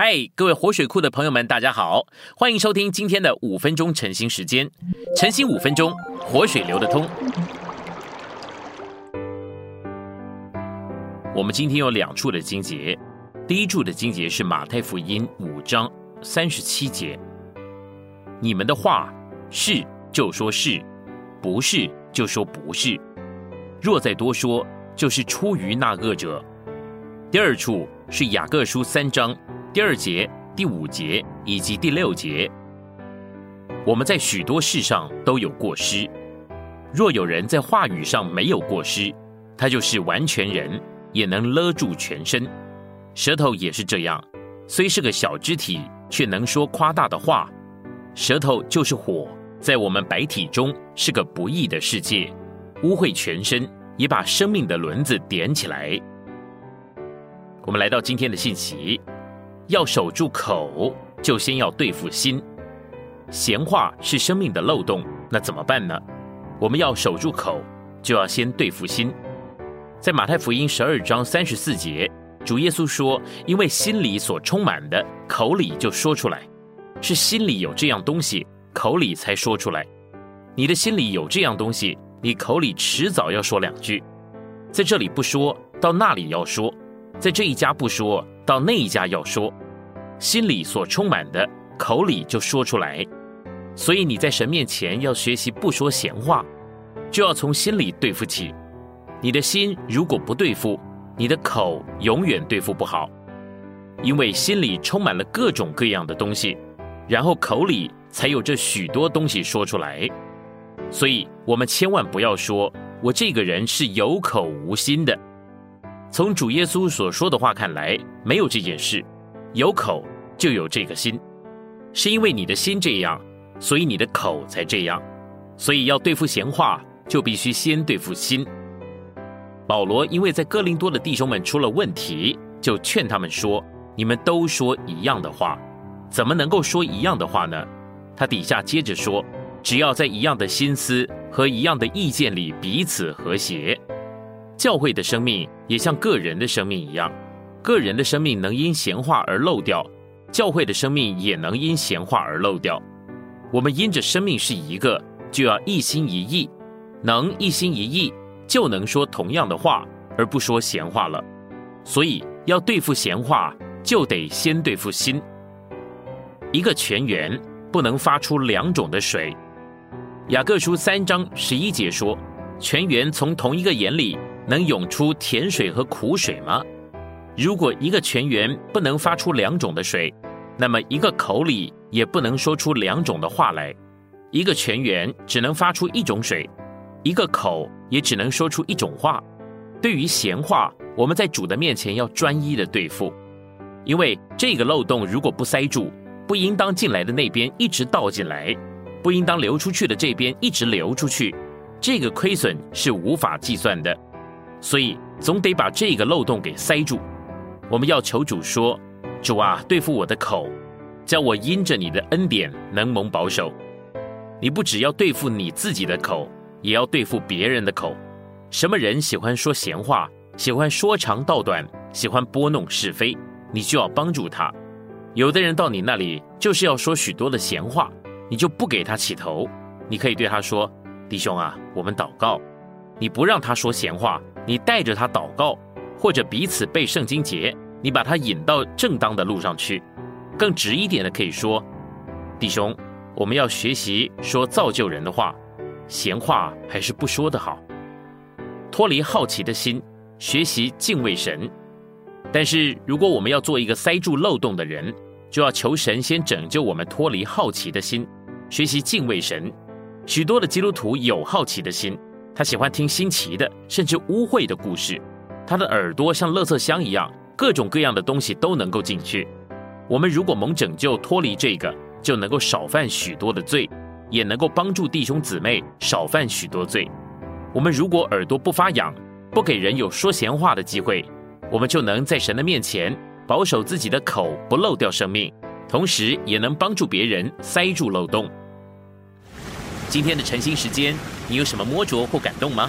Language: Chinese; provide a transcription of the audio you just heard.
嗨，各位活水库的朋友们，大家好，欢迎收听今天的五分钟晨兴时间。晨兴五分钟，活水流得通。我们今天有两处的经节，第一处的经节是马太福音五章三十七节：你们的话是就说是，不是就说不是。若再多说，就是出于那恶者。第二处是雅各书三章。第二节、第五节以及第六节，我们在许多事上都有过失。若有人在话语上没有过失，他就是完全人，也能勒住全身。舌头也是这样，虽是个小肢体，却能说夸大的话。舌头就是火，在我们白体中是个不义的世界，污秽全身，也把生命的轮子点起来。我们来到今天的信息。要守住口，就先要对付心。闲话是生命的漏洞，那怎么办呢？我们要守住口，就要先对付心。在马太福音十二章三十四节，主耶稣说：“因为心里所充满的，口里就说出来。是心里有这样东西，口里才说出来。你的心里有这样东西，你口里迟早要说两句。在这里不说，到那里要说；在这一家不说。”到那一家要说，心里所充满的，口里就说出来。所以你在神面前要学习不说闲话，就要从心里对付起。你的心如果不对付，你的口永远对付不好，因为心里充满了各种各样的东西，然后口里才有这许多东西说出来。所以我们千万不要说我这个人是有口无心的。从主耶稣所说的话看来，没有这件事。有口就有这个心，是因为你的心这样，所以你的口才这样。所以要对付闲话，就必须先对付心。保罗因为在哥林多的弟兄们出了问题，就劝他们说：“你们都说一样的话，怎么能够说一样的话呢？”他底下接着说：“只要在一样的心思和一样的意见里彼此和谐。”教会的生命也像个人的生命一样，个人的生命能因闲话而漏掉，教会的生命也能因闲话而漏掉。我们因着生命是一个，就要一心一意，能一心一意，就能说同样的话，而不说闲话了。所以要对付闲话，就得先对付心。一个泉源不能发出两种的水。雅各书三章十一节说，泉源从同一个眼里。能涌出甜水和苦水吗？如果一个泉源不能发出两种的水，那么一个口里也不能说出两种的话来。一个泉源只能发出一种水，一个口也只能说出一种话。对于闲话，我们在主的面前要专一的对付，因为这个漏洞如果不塞住，不应当进来的那边一直倒进来，不应当流出去的这边一直流出去，这个亏损是无法计算的。所以总得把这个漏洞给塞住。我们要求主说：“主啊，对付我的口，叫我因着你的恩典能蒙保守。你不只要对付你自己的口，也要对付别人的口。什么人喜欢说闲话，喜欢说长道短，喜欢拨弄是非，你就要帮助他。有的人到你那里就是要说许多的闲话，你就不给他起头。你可以对他说：弟兄啊，我们祷告。你不让他说闲话。”你带着他祷告，或者彼此背圣经节，你把他引到正当的路上去。更直一点的可以说，弟兄，我们要学习说造就人的话，闲话还是不说的好。脱离好奇的心，学习敬畏神。但是如果我们要做一个塞住漏洞的人，就要求神先拯救我们脱离好奇的心，学习敬畏神。许多的基督徒有好奇的心。他喜欢听新奇的，甚至污秽的故事。他的耳朵像垃圾箱一样，各种各样的东西都能够进去。我们如果蒙拯救脱离这个，就能够少犯许多的罪，也能够帮助弟兄姊妹少犯许多罪。我们如果耳朵不发痒，不给人有说闲话的机会，我们就能在神的面前保守自己的口，不漏掉生命，同时也能帮助别人塞住漏洞。今天的晨兴时间，你有什么摸着或感动吗？